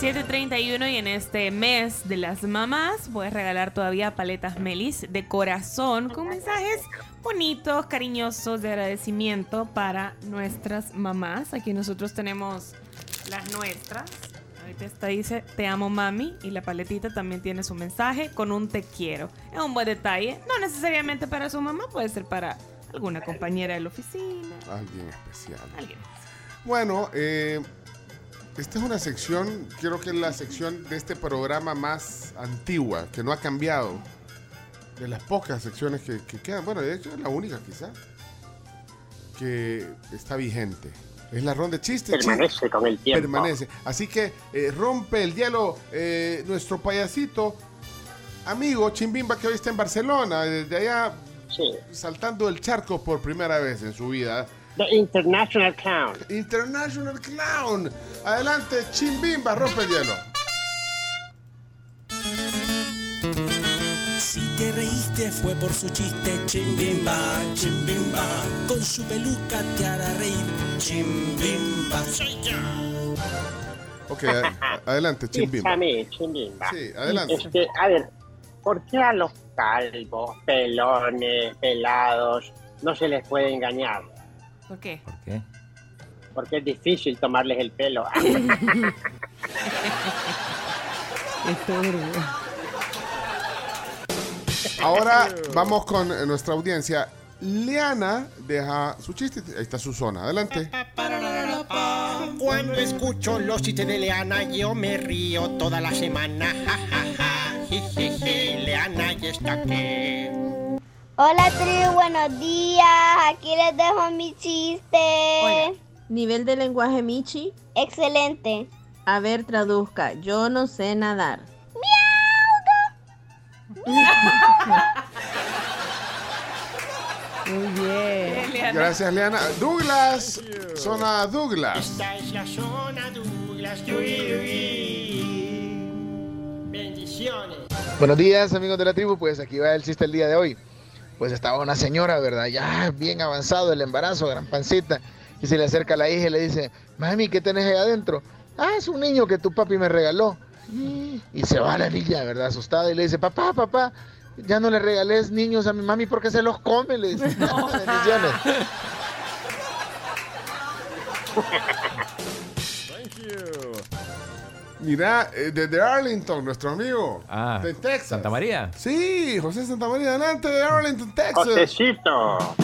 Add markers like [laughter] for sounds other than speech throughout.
7.31 y en este mes de las mamás voy a regalar todavía paletas Melis de corazón con mensajes bonitos, cariñosos de agradecimiento para nuestras mamás. Aquí nosotros tenemos las nuestras. Ahorita esta dice te amo mami y la paletita también tiene su mensaje con un te quiero. Es un buen detalle, no necesariamente para su mamá, puede ser para alguna compañera de la oficina. Alguien especial. Alguien. Bueno, eh, esta es una sección, creo que es la sección de este programa más antigua, que no ha cambiado. De las pocas secciones que, que quedan, bueno, de hecho es la única quizá, que está vigente. Es la ronda de chistes. Permanece con el tiempo. Permanece. Así que eh, rompe el hielo eh, nuestro payasito, amigo Chimbimba, que hoy está en Barcelona, desde allá Sí. saltando el charco por primera vez en su vida. The International Clown. International Clown. Adelante, Chimbimba, rompe el hielo. Si te reíste fue por su chiste, chimbimba, chimbimba. Con su peluca te hará reír, chimbimba. Soy yo. Ok, a- adelante, Chimbimba. Dígame, Chimbimba. Sí, adelante. Este, a ver, ¿por qué a los calvos, pelones, pelados no se les puede engañar? ¿Por qué? ¿Por qué? Porque es difícil tomarles el pelo. [laughs] Ahora vamos con nuestra audiencia. Liana deja su chiste. Ahí está su zona. Adelante. Cuando escucho los chistes de Leana, yo me río toda la semana. Ja, ja, ja. Leana ya está aquí. Hola tribu, buenos días. Aquí les dejo mi chiste. Nivel de lenguaje Michi. Excelente. A ver, traduzca. Yo no sé nadar. Muy bien. Gracias, Liana. Douglas. Zona Douglas. Esta es la zona Douglas. Yui, yui. Bendiciones. Buenos días amigos de la tribu, pues aquí va el chiste el día de hoy. Pues estaba una señora, ¿verdad? Ya bien avanzado el embarazo, gran pancita. Y se le acerca a la hija y le dice, mami, ¿qué tenés ahí adentro? Ah, es un niño que tu papi me regaló. Y se va la niña, ¿verdad? Asustada y le dice, papá, papá, ya no le regales niños a mi mami porque se los come, le dice. [laughs] Bendiciones. Mira, eh, desde Arlington, nuestro amigo. Ah, de Texas. Santa María. Sí, José Santa María, adelante de Arlington, Texas. Josecito.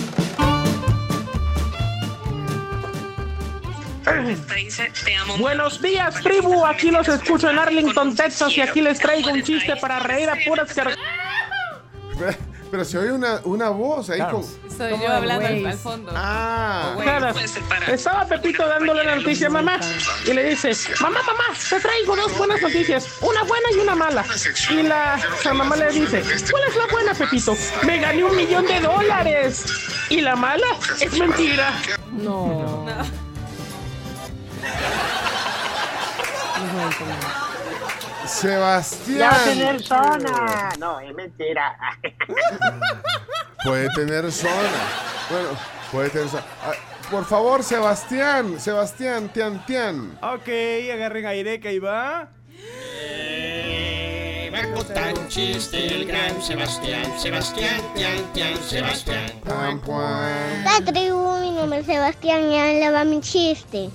Buenos días, tribu. Aquí los escucho en Arlington, Texas, y aquí les traigo un chiste para reír a puras car... Pero se oye una, una voz ahí con... Soy yo hablando al, al fondo. Ah. Claro. Estaba Pepito dándole la noticia a mamá y le dice, mamá, mamá, te traigo dos buenas noticias, una buena y una mala. Y la, la mamá le dice, ¿cuál es la buena, Pepito? Me gané un millón de dólares. Y la mala es mentira. No. Sebastián. Ya va a tener zona. No, es mentira. [laughs] Puede tener zona. Bueno, puede tener zona. Ah, por favor, Sebastián. Sebastián, Tian, Tian. Ok, agarren aire que ahí va. Va a contar un chiste el gran Sebastián. Sebastián, tian, tian, Sebastián. Pam, pam. La tribu, mi nombre es Sebastián y ahora le va mi chiste.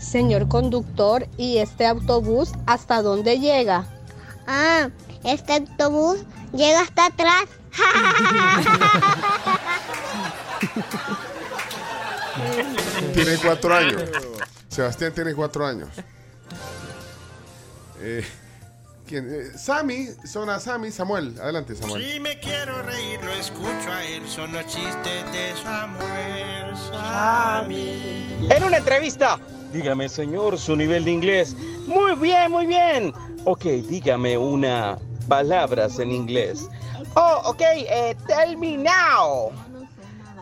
Señor conductor, ¿y este autobús hasta dónde llega? Ah, este autobús llega hasta atrás. [laughs] Tiene cuatro años. Sebastián tiene cuatro años. Eh, ¿quién? Eh, Sammy, zona Sammy, Samuel. Adelante, Samuel. Si me quiero reír, lo escucho a él. Son los chistes de Samuel Sammy. En una entrevista. Dígame, señor, su nivel de inglés. Muy bien, muy bien. Ok, dígame una palabras en inglés. Oh, ok, eh, terminado.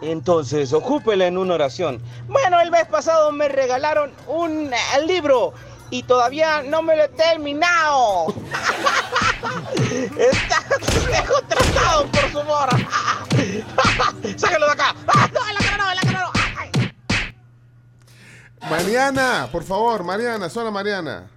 Entonces, ocúpela en una oración. Bueno, el mes pasado me regalaron un eh, libro y todavía no me lo he terminado. [laughs] Está contratado por su mora. [laughs] Sáquelo de acá. ¡Ah, no, en la no, en la cara! Mariana, por favor, Mariana, sola Mariana.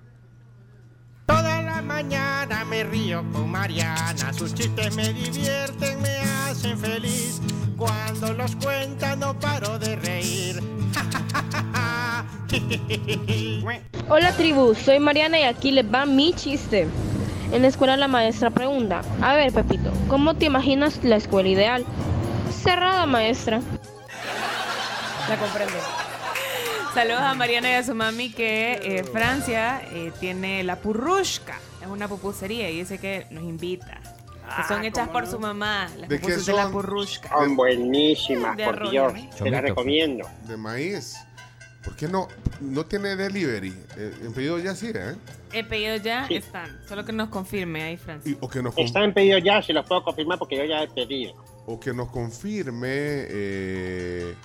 Mañana me río con Mariana, sus chistes me divierten, me hacen feliz. Cuando los cuenta no paro de reír. [laughs] Hola tribu, soy Mariana y aquí les va mi chiste. En la escuela la maestra pregunta, a ver Pepito, ¿cómo te imaginas la escuela ideal? Cerrada maestra. La comprendo. Saludos a Mariana y a su mami que eh, Francia eh, tiene la purrushka. Es una pupusería y dice que nos invita. Que son hechas por su mamá, las ¿De pupusas de la son? purrushka. Son buenísimas, De por Dios. Te las recomiendo. De maíz. ¿Por qué no, no tiene delivery? Eh, en pedido ya sí, ¿eh? El pedido ya están. Solo que nos confirme ahí, Francia. Y- o, que nos Están pedidos ya, se los puedo confirmar porque yo ya he pedido. o que nos confirme eh,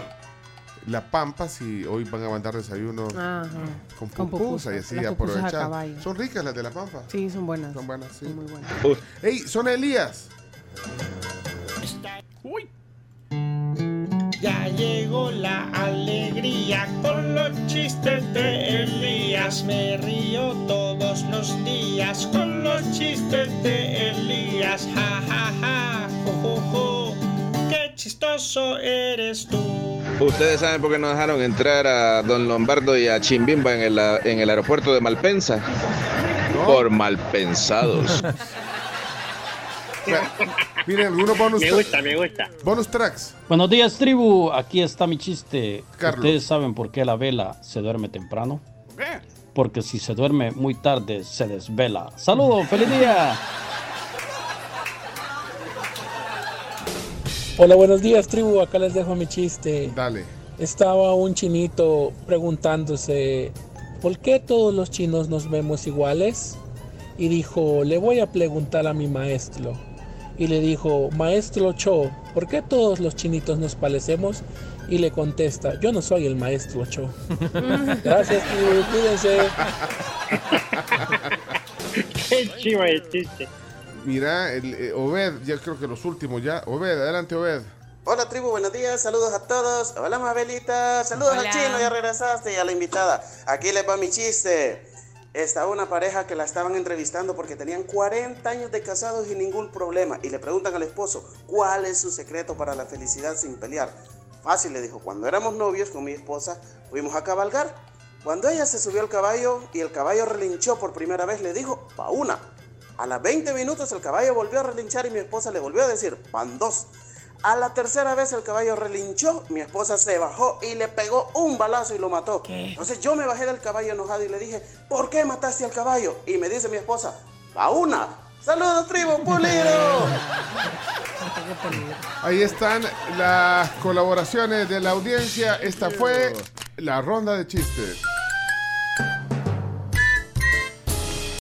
la Pampa si hoy van a mandar desayuno Ajá. con Con pupusa y pupusas, así pupusas aprovechar. Son ricas las de la Pampa. Sí, son buenas. Son buenas, sí. muy buenas. ¡Ey, son Elías! Ya llegó la alegría con los chistes de Elías. Me río todos los días con los chistes de Elías. Ja, ja, ja, jo, jo, jo. Chistoso eres tú. ¿Ustedes saben por qué no dejaron entrar a Don Lombardo y a Chimbimba en el, en el aeropuerto de Malpensa? Por malpensados. [laughs] Miren, algunos bonus Me gusta, me gusta. Bonus tracks. Buenos días, tribu. Aquí está mi chiste. Carlos. ¿Ustedes saben por qué la vela se duerme temprano? Porque si se duerme muy tarde, se desvela. ¡Saludos! ¡Feliz día! [laughs] Hola, buenos días, tribu. Acá les dejo mi chiste. Dale. Estaba un chinito preguntándose, ¿por qué todos los chinos nos vemos iguales? Y dijo, le voy a preguntar a mi maestro. Y le dijo, maestro Cho, ¿por qué todos los chinitos nos parecemos? Y le contesta, yo no soy el maestro Cho. [laughs] Gracias, tribu. Cuídense. [laughs] Qué chivo el chiste. Mira, el, eh, Obed, ya creo que los últimos ya. Obed, adelante, Obed. Hola tribu, buenos días, saludos a todos. Hola Mabelita, saludos Hola. al chino, ya regresaste y a la invitada. Aquí les va mi chiste. Estaba una pareja que la estaban entrevistando porque tenían 40 años de casados y ningún problema. Y le preguntan al esposo, ¿cuál es su secreto para la felicidad sin pelear? Fácil, le dijo, cuando éramos novios con mi esposa, fuimos a cabalgar. Cuando ella se subió al caballo y el caballo relinchó por primera vez, le dijo, pa' una. A las 20 minutos el caballo volvió a relinchar y mi esposa le volvió a decir, van dos. A la tercera vez el caballo relinchó, mi esposa se bajó y le pegó un balazo y lo mató. Entonces yo me bajé del caballo enojado y le dije, ¿por qué mataste al caballo? Y me dice mi esposa, a una. Saludos, tribu pulido. Ahí están las colaboraciones de la audiencia. Esta fue la ronda de chistes.